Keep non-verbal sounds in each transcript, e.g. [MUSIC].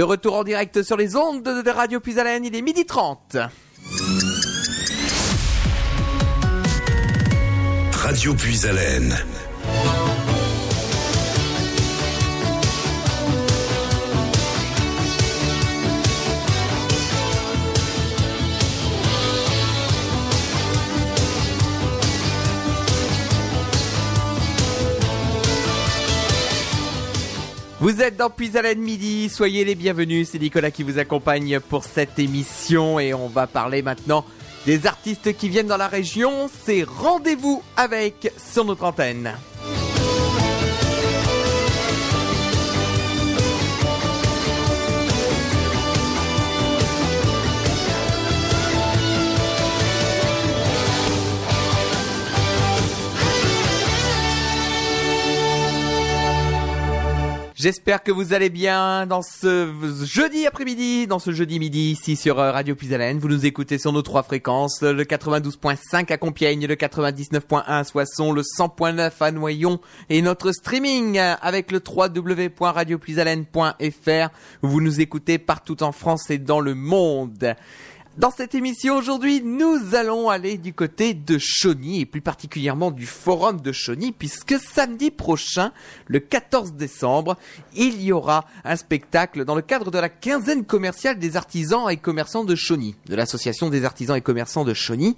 De retour en direct sur les ondes de Radio Puisalène, il est midi 30. Radio Puisalène. Vous êtes dans Puisalène Midi, soyez les bienvenus, c'est Nicolas qui vous accompagne pour cette émission. Et on va parler maintenant des artistes qui viennent dans la région, c'est rendez-vous avec sur notre antenne. J'espère que vous allez bien dans ce jeudi après-midi, dans ce jeudi midi ici sur euh, Radio Puisalène. Vous nous écoutez sur nos trois fréquences, le 92.5 à Compiègne, le 99.1 à Soissons, le 100.9 à Noyon et notre streaming avec le www.radiopuisalène.fr. Vous nous écoutez partout en France et dans le monde. Dans cette émission aujourd'hui, nous allons aller du côté de Chauny et plus particulièrement du forum de Chauny puisque samedi prochain, le 14 décembre, il y aura un spectacle dans le cadre de la quinzaine commerciale des artisans et commerçants de Chauny, de l'association des artisans et commerçants de Chauny.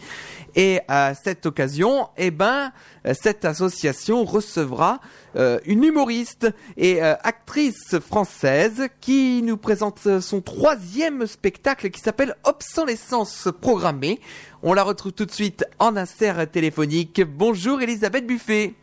Et à cette occasion, eh ben, cette association recevra euh, une humoriste et euh, actrice française qui nous présente son troisième spectacle qui s'appelle Obsolescence programmée. On la retrouve tout de suite en insert téléphonique. Bonjour Elisabeth Buffet.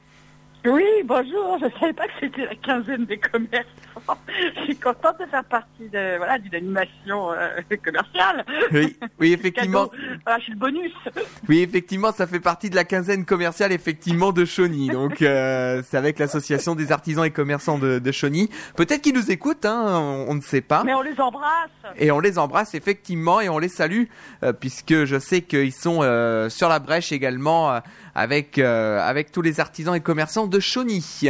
Oui, bonjour. Je ne savais pas que c'était la quinzaine des commerçants. [LAUGHS] Je suis contente de faire partie de voilà d'une animation euh, commerciale. Oui, oui [LAUGHS] effectivement. Voilà, je suis le bonus. [LAUGHS] Oui, effectivement, ça fait partie de la quinzaine commerciale effectivement de Chauny. Donc euh, c'est avec l'association des artisans et commerçants de, de Chauny. Peut-être qu'ils nous écoutent, hein, on, on ne sait pas. Mais on les embrasse. Et on les embrasse effectivement et on les salue euh, puisque je sais qu'ils sont euh, sur la brèche également euh, avec euh, avec tous les artisans et commerçants de Chauny.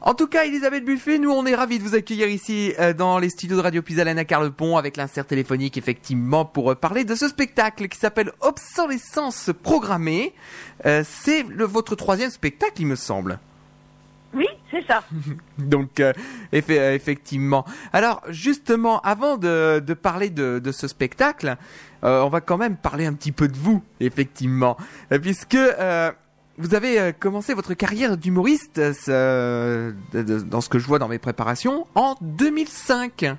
En tout cas, Elisabeth Buffet, nous on est ravis de vous accueillir ici euh, dans les studios de Radio Puisalène à Carlepont avec l'insert téléphonique effectivement pour euh, parler de ce spectacle qui s'appelle Obsolescence programmée. C'est votre troisième spectacle, il me semble. Oui, c'est ça. [LAUGHS] Donc euh, effe- effectivement. Alors justement, avant de, de parler de, de ce spectacle, euh, on va quand même parler un petit peu de vous, effectivement, Euh, puisque euh, vous avez euh, commencé votre carrière d'humoriste euh, dans ce que je vois dans mes préparations en 2005.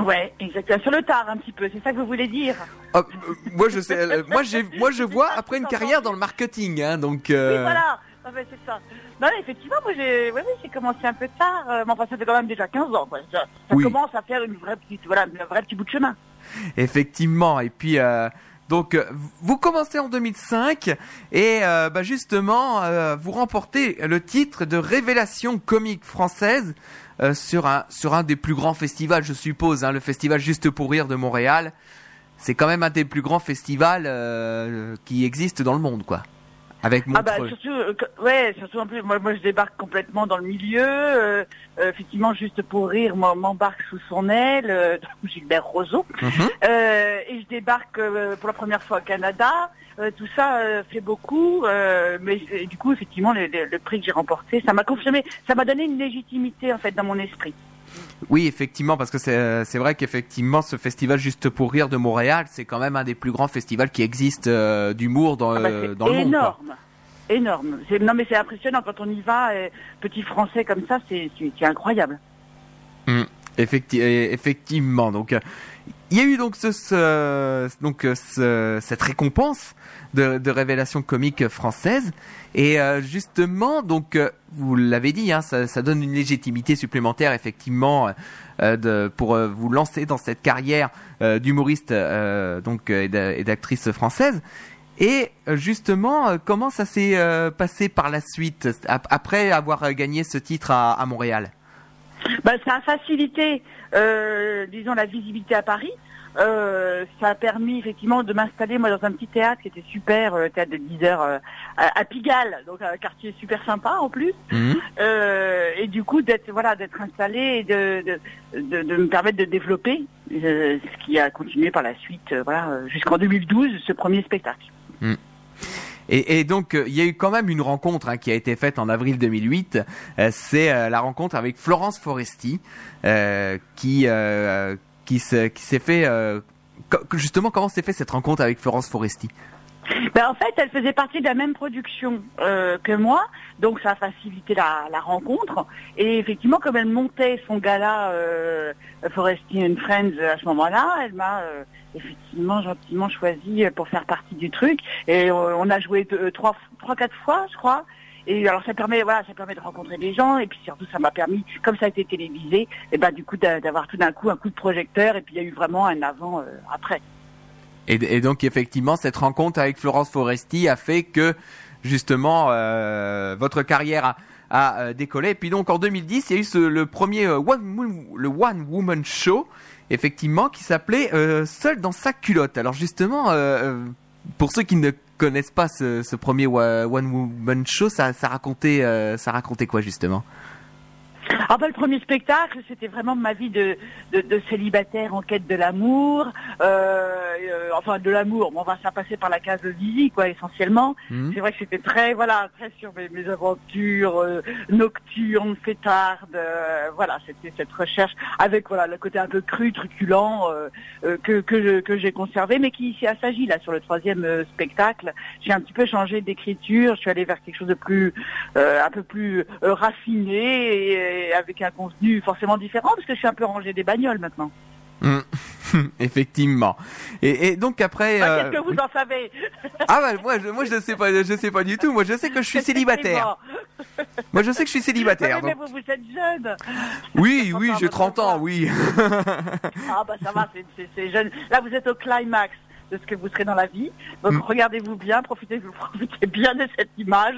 Ouais, exactement. Sur le tard un petit peu. C'est ça que vous voulez dire? Euh, moi je sais, euh, moi j'ai, moi je vois après une carrière dans le marketing, hein, donc. euh, Oui, voilà. Ah ben, c'est ça. Non, mais effectivement, moi, j'ai, oui, oui, j'ai commencé un peu tard. euh, mais enfin, ça fait quand même déjà 15 ans, quoi. Ça, ça Oui. commence à faire une vraie petite, voilà, un vrai petit bout de chemin. Effectivement. Et puis, euh, donc, euh, vous commencez en 2005 et euh, bah, justement, euh, vous remportez le titre de révélation comique française euh, sur un sur un des plus grands festivals, je suppose, hein, le festival Juste pour rire de Montréal. C'est quand même un des plus grands festivals euh, qui existent dans le monde, quoi. Avec Ah bah surtout, euh, ouais, surtout en plus, moi, moi je débarque complètement dans le milieu. euh, euh, effectivement, juste pour rire, moi m'embarque sous son aile, [LAUGHS] Gilbert Rozon, Mhm. Et je débarque pour la première fois au Canada. Tout ça fait beaucoup, mais du coup, effectivement, le, le- le prix que j'ai remporté, ça m'a confirmé, ça m'a donné une légitimité en fait dans mon esprit. Oui, effectivement, parce que c'est euh, c'est vrai qu'effectivement, ce festival Juste pour rire de Montréal, c'est quand même un des plus grands festivals qui existent euh, d'humour dans, Ah bah, euh, dans le monde. quoi. énorme, Non mais c'est impressionnant quand on y va, euh, petit français comme ça, c'est incroyable. Effecti- euh, effectivement. Donc, euh, il y a eu donc euh, ce- cette récompense de, de révélation comique française. Et euh, justement, donc euh, vous l'avez dit, hein, ça, donne une légitimité supplémentaire, effectivement, pour vous lancer dans cette carrière d'humoriste donc et d'a- et d'actrice française. Et justement, comment ça s'est passé par la suite ap- après avoir gagné ce titre à Montréal? Bah, ça a facilité, euh, disons, la visibilité à Paris. Euh, ça a permis effectivement de m'installer moi dans un petit théâtre qui était super, euh, théâtre de 10 heures euh, à, à Pigalle, donc un quartier super sympa en plus. Mhm. Et du coup d'être voilà d'être installé et de, de, de, de me permettre de développer ce qui a continué par la suite voilà jusqu'en 2012 ce premier spectacle. Et, donc, euh, il y a eu quand même une rencontre hein, qui a été faite en avril 2008. Euh, c'est euh, la rencontre avec Florence Foresti, qui qui se- qui s'est fait justement comment s'est fait cette rencontre avec Florence Foresti? Ben, en fait, elle faisait partie de la même production euh, que moi, donc ça a facilité la, la rencontre. Et effectivement, comme elle montait son gala euh, Foresti and Friends à ce moment-là, elle m'a euh, effectivement gentiment choisi pour faire partie du truc. Et euh, on a joué deux, trois, trois, quatre fois, je crois. Et alors ça permet, voilà, ça permet de rencontrer des gens. Et puis surtout, ça m'a permis, comme ça a été télévisé, et ben du coup d'a- d'avoir tout d'un coup un coup de projecteur. Et puis il y a eu vraiment un avant euh, après. Et, donc effectivement, cette rencontre avec Florence Foresti a fait que justement euh, votre carrière a, a, euh, décollé. Et puis donc en 2010, il y a eu ce, le premier euh, one, le One Woman Show, effectivement, qui s'appelait euh, Seul dans sa culotte. Alors justement, euh, euh, pour ceux qui ne connaissent pas ce, ce premier One Woman Show, ça, ça racontait, ça racontait quoi justement? Ah bah, le premier spectacle, c'était vraiment ma vie de, de, de célibataire en quête de l'amour, euh, euh, enfin de l'amour. Bon, enfin, ça passait par la case de Zizi, quoi, essentiellement. Mhm. C'est vrai que c'était très, voilà, très sur mes, mes aventures euh, nocturnes, fêtardes. euh, voilà, c'était cette recherche avec voilà le côté un peu cru, truculent euh, que que j'ai conservé, mais qui s'est assagi là sur le troisième spectacle. J'ai un petit peu changé d'écriture. Je suis allée vers quelque chose de plus, euh, un peu plus raffiné et, et avec un contenu forcément différent parce que je suis un peu rangé des bagnoles maintenant. Mhm. [LAUGHS] Effectivement. Et, et donc après, Ah, euh, Qu'est-ce que vous en savez [LAUGHS] ah bah moi je, moi je sais pas, je sais pas du tout. Moi je sais que je suis célibataire. Moi je sais que je suis Mais, célibataire. mais donc- vous, vous êtes jeune. Oui, oui, j'ai votre 30 ans, oui. Ah bah ça va, c'est jeune. Là vous êtes au climax de ce que vous serez dans la vie. Donc Mm. regardez-vous bien, profitez, [LAUGHS] profitez bien de cette image,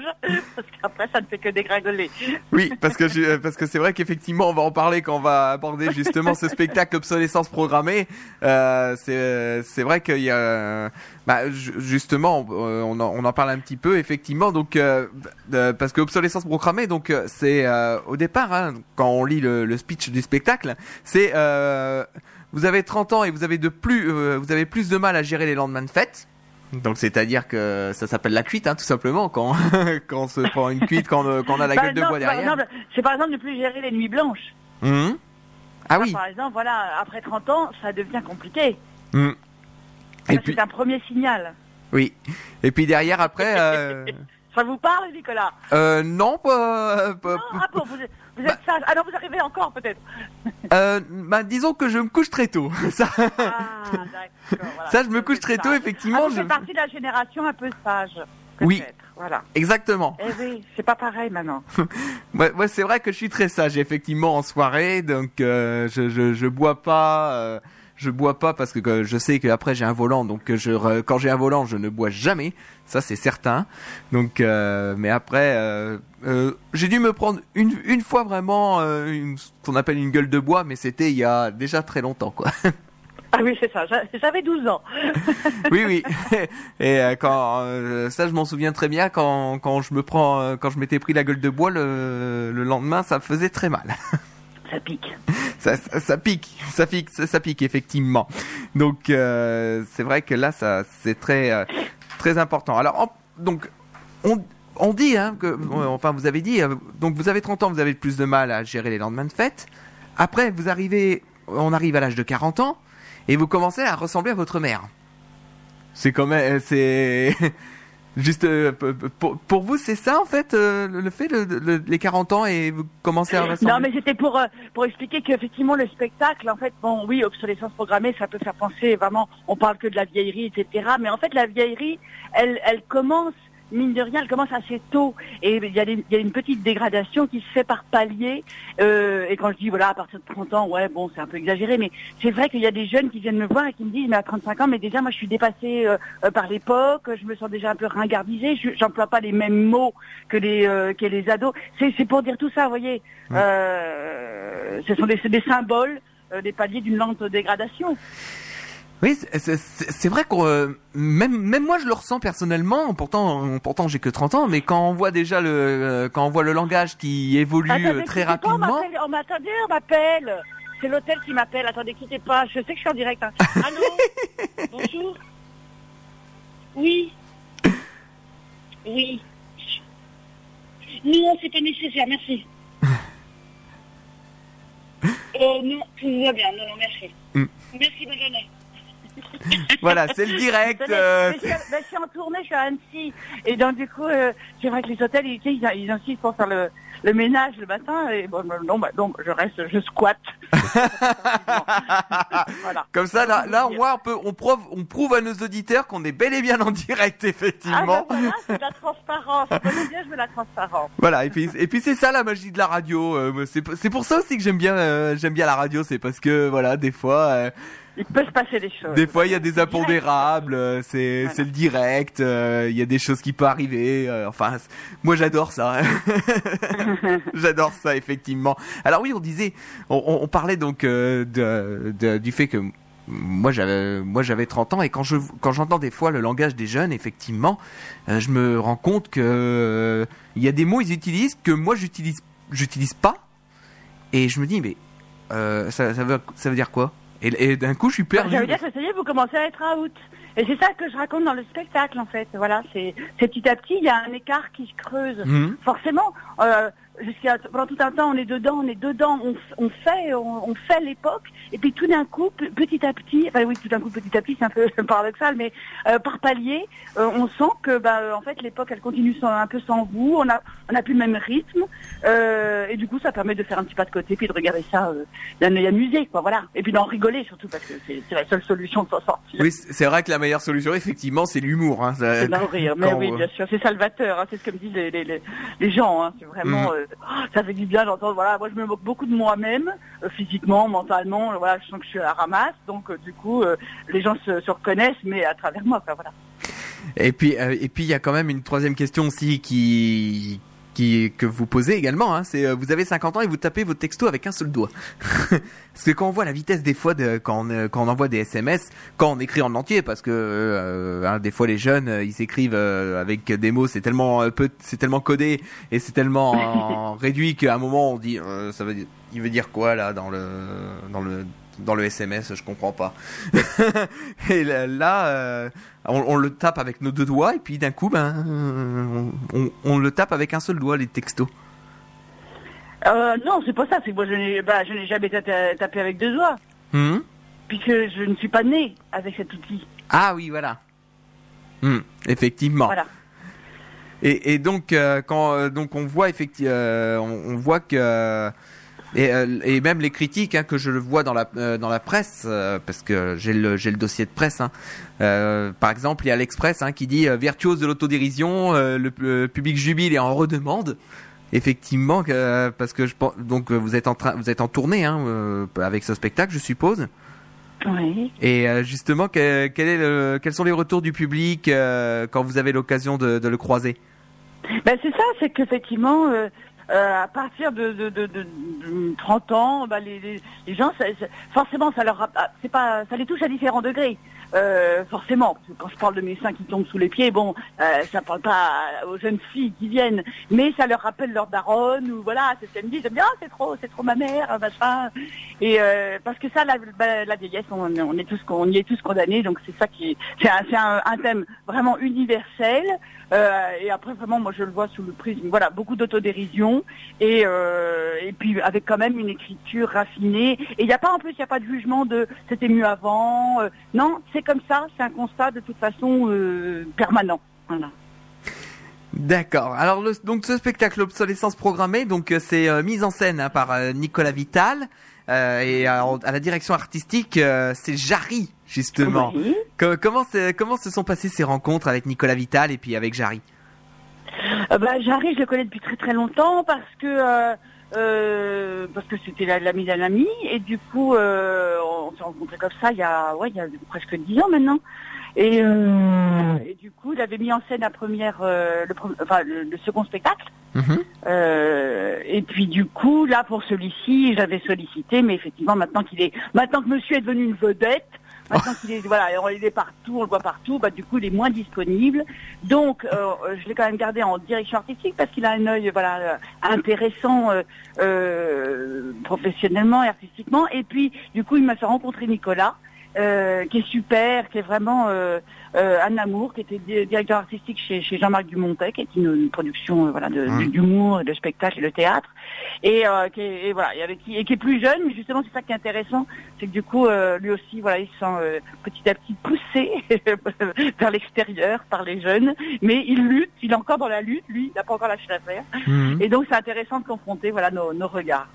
parce qu'après ça ne fait que dégringoler. Oui, parce que je- parce que c'est vrai qu'effectivement, on va en parler quand on va aborder justement ce spectacle obsolescence programmée. Euh, c'est c'est vrai qu'il y a bah, ju- justement on, euh, on en, on en parle un petit peu effectivement donc euh, euh, parce que obsolescence programmée donc euh, c'est euh, au départ hein, quand on lit le, le speech du spectacle, c'est euh, vous avez 30 ans et vous avez de plus euh, vous avez plus de mal à gérer les lendemains de fête. Donc c'est-à-dire que ça s'appelle la cuite, hein, tout simplement, quand [LAUGHS] quand on se prend une cuite, quand, on- quand on a la Bah, gueule de bois par derrière. exemple, C'est par exemple de plus gérer les nuits blanches. Mhm. Ah Ça, oui. Par exemple, voilà, après 30 ans, ça devient compliqué. Puis C'est un premier signal. oui. Et puis derrière après, euh, [LAUGHS] Ça vous parle, Nicolas? euh, non, pas, pas- Non, ah bon, vous vous êtes sage. Ah non, vous arrivez encore peut-être. [LAUGHS] euh, bah, disons que je me couche très tôt. [LAUGHS] Ça, Ah, d'accord. voilà. [LAUGHS] ça je me Vous couche êtes très tôt, sage. effectivement. Ah, vous je... faites partie de la génération un peu sage. Oui. peut-être. Voilà. Exactement. Eh oui, c'est pas pareil maintenant. Moi, moi, c'est vrai que je suis très sage, effectivement, en soirée, donc euh, je, je, je bois pas. euh, je bois pas parce que euh, je sais qu'après j'ai un volant, donc euh, je, re- quand j'ai un volant, je ne bois jamais, ça c'est certain. Donc, euh, mais après, euh, euh, j'ai dû me prendre une, une fois vraiment euh, une, ce qu'on appelle une gueule de bois, mais c'était il y a déjà très longtemps, quoi. [LAUGHS] Ah oui, c'est ça. j'a- J'avais 12 ans. [LAUGHS] oui, oui. [LAUGHS] Et euh, quand euh, ça, je m'en souviens très bien quand quand je me prends, euh, quand je m'étais pris la gueule de bois le, le lendemain, ça faisait très mal. Ça pique. ça, ça, ça pique, ça pique, ça, ça pique effectivement. Donc euh, c'est vrai que là, ça c'est très euh, très important. Alors donc on on dit hein, que euh, enfin vous avez dit euh, donc vous avez 30 ans, vous avez plus de mal à gérer les lendemains de fête. Après vous arrivez, on arrive à l'âge de 40 ans et vous commencez à ressembler à votre mère. C'est quand même c'est [LAUGHS] Juste euh, pour, pour vous, c'est ça en fait euh, le fait le, le- les 40 ans et vous commencez à ressembler. Non, mais c'était pour euh, pour expliquer qu'effectivement le spectacle, en fait, bon, oui, obsolescence programmée, ça peut faire penser vraiment. On parle que de la vieillerie, etc. Mais en fait, la vieillerie, elle, elle commence mine de rien, elle commence assez tôt et il y, a des- il y a une petite dégradation qui se fait par palier. Euh, et quand je dis voilà à partir de 30 ans, ouais bon c'est un peu exagéré, mais c'est vrai qu'il y a des jeunes qui viennent me voir et qui me disent mais à 35 ans, mais déjà moi je suis dépassée euh, euh, par l'époque, je me sens déjà un peu ringardisée, je- j'emploie pas les mêmes mots que les euh, que les ados. C'est c'est pour dire tout ça, vous voyez. Euh, ce sont des, des symboles, euh, des paliers d'une lente dégradation. Oui, c'est- vrai que euh, même même moi je le ressens personnellement. Pourtant pourtant j'ai que 30 ans, mais quand on voit déjà le euh, quand on voit le langage qui évolue Attendez, euh, très quittez pas, on rapidement. m'attendait, on m'appelle. C'est l'hôtel qui m'appelle. Attendez, quittez pas. Je sais que je suis en direct. hein. [LAUGHS] Allô Bonjour Oui Oui. Non, c'est pas nécessaire, merci. [LAUGHS] Euh, non, tout va bien. Non, non, merci. Mm. Merci, bonne journée. [LAUGHS] Voilà, c'est le direct. Euh, je, suis- ben, je suis en tournée, je suis à Annecy. Et donc, du coup, euh, c'est vrai que les hôtels, ils, ils, ils insistent pour faire le, le ménage le matin. Et bon, non, bah, donc, je reste, je squatte. [LAUGHS] [LAUGHS] voilà. Comme ça, là, là, au moins, on peut, on prouve, on prouve à nos auditeurs qu'on est bel et bien en direct, Ah, ben effectivement. voilà, c'est de la transparence. Connaissez bien, je veux la transparence. Voilà, et puis, et puis c'est ça la magie de la radio. euh, c'est pour ça aussi que j'aime bien, euh, j'aime bien la radio, c'est parce que voilà, des fois, euh, Il peut se passer des choses. des fois il y a des impondérables, euh, c'est, Voilà. le direct, euh, il y a des choses qui peuvent arriver. euh, enfin, moi j'adore ça. [LAUGHS] [LAUGHS] j'adore ça effectivement. Alors oui, on disait, on, on- on parlait donc euh, de, de- du fait que moi j'avais moi j'avais 30 ans et quand je quand j'entends des fois le langage des jeunes effectivement je me rends compte que il y a des mots ils utilisent que moi j'utilise j'utilise pas et je me dis mais ça, ça veut ça veut dire quoi? Et, et d'un coup je suis Bah, perdu ça veut dire que ça y est, vous commencez à être out. Et c'est ça que je raconte dans le spectacle, en fait. Voilà, c'est c'est petit à petit, il y a un écart qui se creuse. Mhm. Forcément, euh, jusqu'à pendant tout un temps, on est dedans, on est dedans, on, on fait, on, on fait l'époque, et puis tout d'un coup, pe- petit à petit, enfin oui, tout d'un coup, petit à petit, c'est un peu [LAUGHS] paradoxal, mais euh, par palier, euh, on sent que, bah, euh, en fait, l'époque, elle continue sans- un peu sans vous. On a, on a plus le même rythme, euh, et du coup, ça permet de faire un petit pas de côté, puis de regarder ça euh, d'un œil amusé, quoi, voilà, et puis d'en rigoler surtout parce que c'est la seule solution de s'en sortir. oui c'est vrai que la meilleure solution effectivement c'est l'humour hein, ça- C'est d'en rire, mais quand- oui, bien sûr, c'est salvateur, hein, c'est ce que me disent les, les, les, gens, hein, c'est vraiment, Mhm. Oh, ça fait du bien d'entendre, voilà, moi je me moque beaucoup de moi-même, euh, physiquement, mentalement, euh, voilà, je sens que je suis à la ramasse, donc euh, du coup, les gens se, se reconnaissent, mais à travers moi, voilà. Et puis, et puis il y a quand même une troisième question aussi qui, qui que vous posez également. Hein, c'est euh, vous avez 50 ans et vous tapez votre texto avec un seul doigt. [LAUGHS] parce que quand on voit la vitesse des fois de, quand, on, euh, quand on envoie des SMS, quand on écrit en entier, parce que euh, hein, des fois les jeunes euh, ils s'écrivent euh, avec des mots, c'est tellement peu, c'est tellement codé et c'est tellement [LAUGHS] réduit qu'à un moment on dit euh, ça veut dire, il veut dire quoi là dans le dans le dans le SMS, je comprends pas. [LAUGHS] et là, euh, on, on le tape avec nos deux doigts et puis d'un coup, ben, on, on- le tape avec un seul doigt les textos. Euh, non, c'est pas ça, c'est que moi je n'ai bah, je n'ai jamais tapé, avec deux doigts, Hmm? Puisque je ne suis pas née avec cet outil, ah oui, voilà. Hmm, effectivement. voilà. Et, et donc euh, quand euh, donc on voit effectivement, on, on voit que euh, et, euh, et même les critiques hein, que je le vois dans la euh, dans la presse euh, parce que j'ai le j'ai le dossier de presse. hein. Euh, par exemple, il y a l'Express hein, qui dit virtuose de l'autodérision, le, le public jubile et en redemande. Effectivement, parce que je pense donc vous êtes en train vous êtes en tournée hein, avec ce spectacle, je suppose. Oui. Et justement, que- quel est le, quels sont les retours du public quand vous avez l'occasion de, de le croiser? Ben c'est ça, c'est qu'effectivement, euh, euh, à partir de, de, de, de- de 30 ans, ben, les, gens, forcément, ça leur, ah, pas, ça les touche à différents degrés. Euh, forcément, quand je parle de mes seins qui tombent sous les pieds, bon, euh, ça parle pas aux jeunes filles qui viennent, mais ça leur rappelle leur daronne ou voilà, c'est ce qu'elles me disent. Ah, c'est trop, c'est trop ma mère, machin. Et euh, parce que ça, la, ben, la vieillesse, on, est tous, on y est tous condamnés, donc c'est ça qui, est- c'est un, thème vraiment universel. Et après, vraiment, moi, je le vois sous le prisme, voilà, beaucoup d'autodérision et et puis avec quand même une écriture raffinée. Et il n'y a pas en plus, il n'y a pas de jugement de c'était mieux avant. non, comme ça, c'est un constat de toute façon euh, permanent. Voilà. D'accord. Alors le- donc ce spectacle obsolescence programmée, donc euh, c'est euh, mise en scène hein, par euh, Nicolas Vital et à, à la direction artistique c'est Jarry justement. Oui. Comment c'est- comment se sont passées ces rencontres avec Nicolas Vital et puis avec Jarry? Bah, Jarry, je le connais depuis très très longtemps parce que euh, parce que c'était la- l'ami d'un ami et du coup euh, on s'est rencontrés comme ça il y a ouais il y a presque dix ans maintenant et, euh, et du coup il avait mis en scène la première euh, le, enfin, le, le second spectacle Mhm. Euh, et puis du coup là pour celui-ci j'avais sollicité mais effectivement maintenant qu'il est maintenant que Monsieur est devenu une vedette Maintenant est, voilà, partout, on le voit partout, bah, du coup, il est moins disponible. Donc, euh, je l'ai quand même gardé en direction artistique parce qu'il a un œil, voilà, euh, intéressant euh, euh, professionnellement et artistiquement. Et puis, du coup, il m'a fait rencontrer Nicolas. Euh, qui est super, qui est vraiment euh, euh, un amour, qui était directeur artistique chez, chez Jean-Marc Dumontet, qui est une, une production euh, voilà de, Mmh. d'humour, de spectacle et de théâtre, et, euh, qui est, et voilà, et, avec qui, et qui est plus jeune, mais justement c'est ça qui est intéressant, c'est que du coup euh, lui aussi voilà il se sent euh, petit à petit poussé [LAUGHS] vers l'extérieur par les jeunes, mais il lutte, il est encore dans la lutte, lui, il n'a pas encore lâché l'affaire, Mhm. et donc c'est intéressant de confronter voilà nos, nos regards.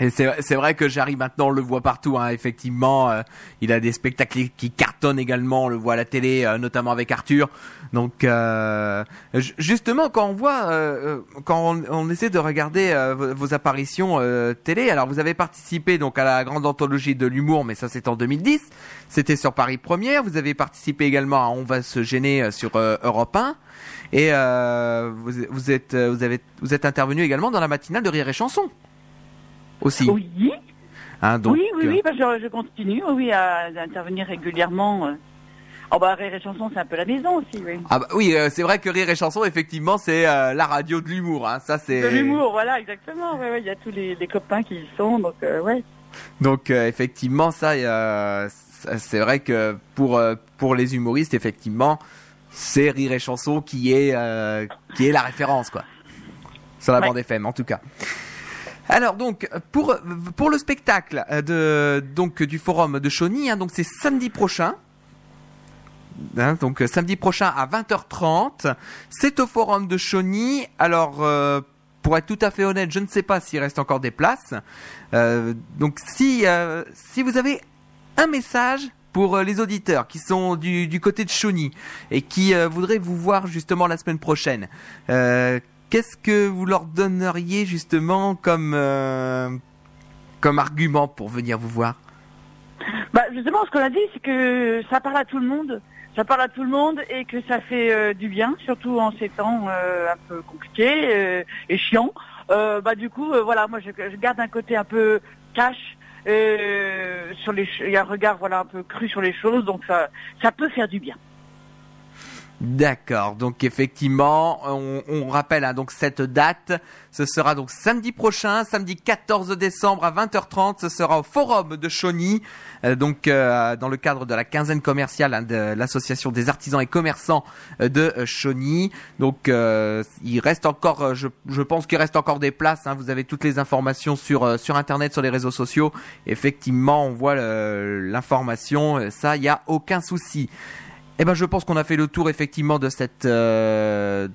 Et c'est vrai que Jarry maintenant on le voit partout, hein, effectivement. euh, il a des spectacles qui cartonnent également, on le voit à la télé, euh, notamment avec Arthur. Donc euh, ju- justement quand on voit, euh, euh, quand on, on essaie de regarder euh, vos, vos apparitions télé, alors vous avez participé donc à la grande anthologie de l'humour, mais ça c'est en 2010. C'était sur Paris Première. Vous avez participé également à On va se gêner sur Europe 1. Et vous, vous êtes vous avez vous êtes intervenu également dans la matinale de Rire et Chanson aussi. Oui, Hein, donc, oui, oui, euh, oui, bah, je, je continue, oui, à, à intervenir régulièrement. euh. Oh bah Rire et Chanson, c'est un peu la maison aussi, oui. Ah bah oui, euh, c'est vrai que Rire et Chanson, effectivement, c'est euh, la radio de l'humour. Hein. Ça, c'est De l'humour, voilà, exactement. Ouais, ouais, il y a tous les, les copains qui y sont, donc euh, ouais. Donc euh, effectivement, ça, euh, c'est vrai que pour euh, pour les humoristes, effectivement, c'est Rire et Chanson qui est euh, qui est la référence, quoi. Sur la Ouais. bande FM, en tout cas. Alors donc pour pour le spectacle euh, de donc du forum de Chauny, hein, donc c'est samedi prochain. Hein, donc euh, samedi prochain à 20h30, c'est au forum de Chauny. Alors euh, pour être tout à fait honnête, je ne sais pas s'il reste encore des places. Donc si si vous avez un message pour les auditeurs qui sont du, du côté de Chauny et qui voudraient vous voir justement la semaine prochaine, qu'est-ce que vous leur donneriez justement comme euh, comme argument pour venir vous voir? Bah justement, ce qu'on a dit, c'est que ça parle à tout le monde. Ça parle à tout le monde et que ça fait euh, du bien, surtout en ces temps euh, un peu compliqués et chiants. Bah du coup, voilà, moi je, garde un côté un peu cash. sur les, il y a un regard voilà un peu cru sur les choses, donc ça, ça peut faire du bien. D'accord. Donc effectivement, on, rappelle hein, donc cette date. Ce sera donc samedi prochain, samedi 14 décembre à 20h30. Ce sera au Forum de Chauny, euh, donc euh, dans le cadre de la quinzaine commerciale hein, de l'association des artisans et commerçants euh, de Chauny. Donc il reste encore, je, pense qu'il reste encore des places. hein. Vous avez toutes les informations sur sur internet, sur les réseaux sociaux. Effectivement, on voit l'information. Ça, il y a aucun souci. Eh ben, je pense qu'on a fait le tour effectivement de cette euh,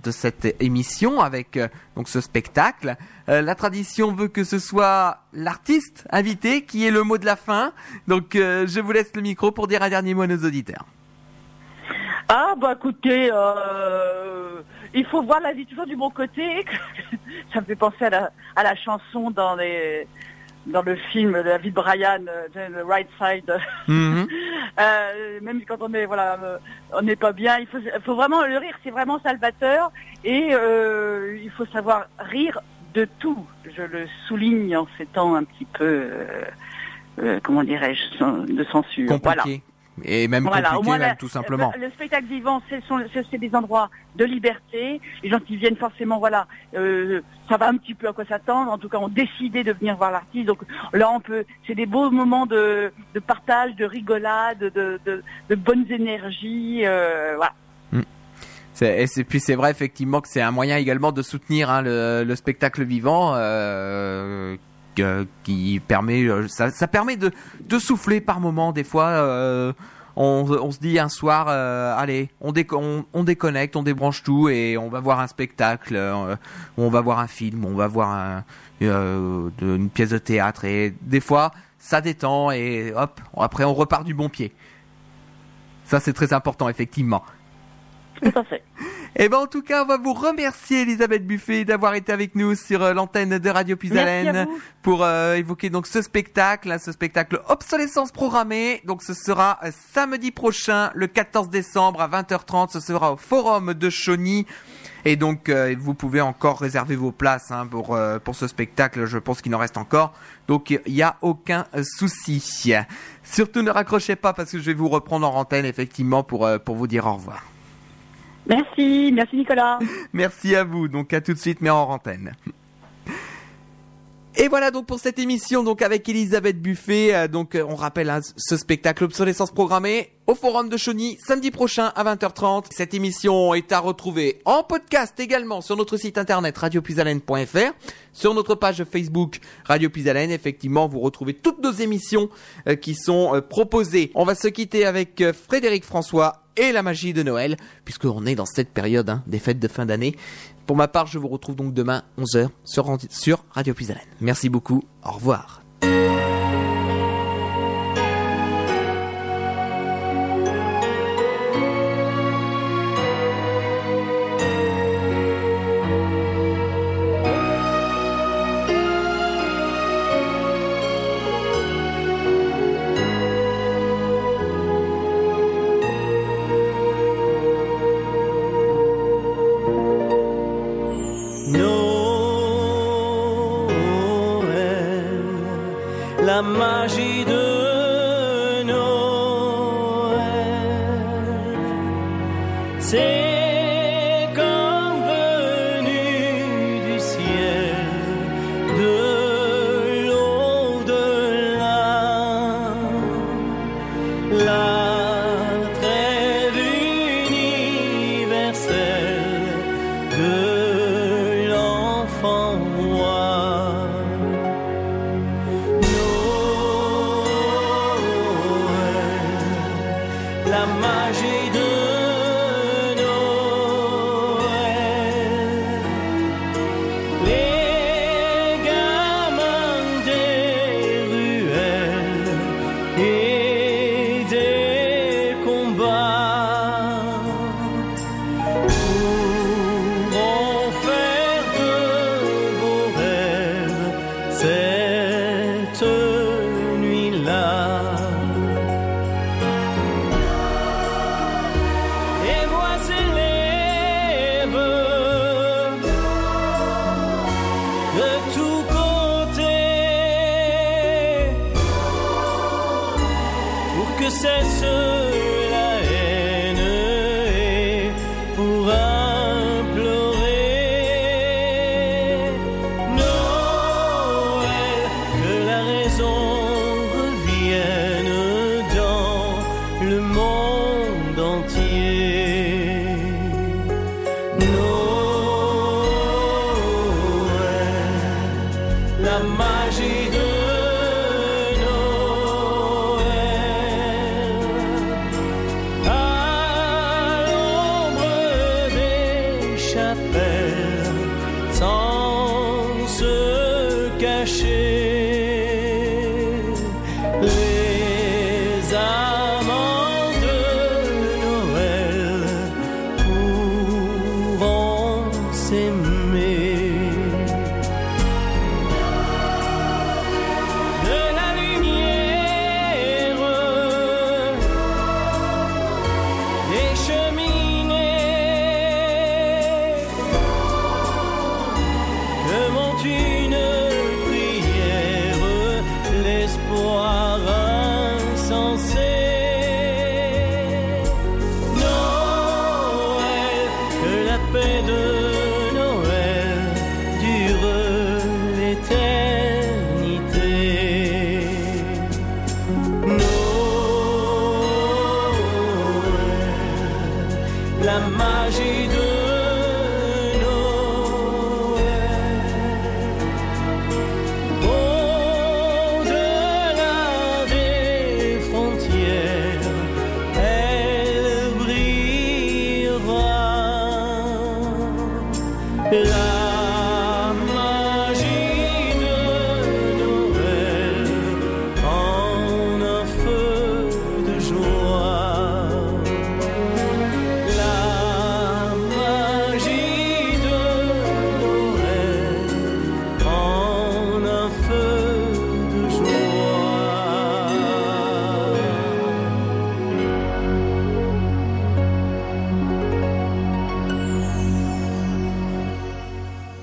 émission avec euh, ce spectacle. Euh, la tradition veut que ce soit l'artiste invité qui est le mot de la fin. Donc, je vous laisse le micro pour dire un dernier mot à nos auditeurs. Ah bah écoutez, il faut voir la vie toujours du bon côté. [LAUGHS] Ça me fait penser à la chanson dans les dans le film de la vie de Brian, euh, The Right Side. [LAUGHS] Mhm. Euh, même quand on est voilà, euh, on n'est pas bien, il faut, vraiment le rire, c'est vraiment salvateur et euh, il faut savoir rire de tout. Je le souligne en ces temps un petit peu, euh, comment dirais-je, de censure. Voilà. Et même Voilà, compliqué, moins même, tout simplement. Le, le spectacle vivant, c'est des endroits de liberté. Les gens qui viennent forcément, voilà, euh, ça va un petit peu à quoi s'attendre. En tout cas, ont décidé de venir voir l'artiste. Donc là, on peut, c'est des beaux moments de, de partage, de rigolade, de, de, de bonnes énergies. euh, voilà. C'est- Et puis c'est vrai effectivement que c'est un moyen également de soutenir hein, le, le spectacle vivant euh, qui permet euh, ça, ça permet de, de souffler par moment des fois euh, on, on se dit un soir euh, allez on, déco- on, on déconnecte on débranche tout et on va voir un spectacle euh, on va voir un film on va voir euh, une pièce de théâtre et des fois ça détend et hop après on repart du bon pied. Ça c'est très important effectivement Tout à fait. [LAUGHS] Eh ben en tout cas, on va vous remercier Elisabeth Buffet d'avoir été avec nous sur euh, l'antenne de Radio Puisalène pour euh, évoquer donc ce spectacle, hein, ce spectacle obsolescence programmée. Donc ce sera euh, samedi prochain, le 14 décembre à 20h30. Ce sera au Forum de Chauny. Et donc euh, vous pouvez encore réserver vos places hein, pour euh, pour ce spectacle. Je pense qu'il en reste encore. Donc il n'y a aucun euh, souci. Surtout ne raccrochez pas parce que je vais vous reprendre en antenne effectivement pour euh, pour vous dire au revoir. Merci, merci Nicolas. [LAUGHS] Merci à vous. Donc à tout de suite, mais en antenne. Et voilà donc pour cette émission donc avec Elisabeth Buffet. euh, donc euh, on rappelle hein, ce spectacle obsolescence programmée au Forum de Chauny samedi prochain à 20h30. Cette émission est à retrouver en podcast également sur notre site internet radiopuisalène.fr, sur notre page Facebook Radio Puisalène. Effectivement, vous retrouvez toutes nos émissions euh, qui sont euh, proposées. On va se quitter avec euh, Frédéric François et la magie de Noël, puisqu'on est dans cette période hein, des fêtes de fin d'année. Pour ma part, je vous retrouve donc demain 11h sur, sur Radio Puisalène. Merci beaucoup, au revoir.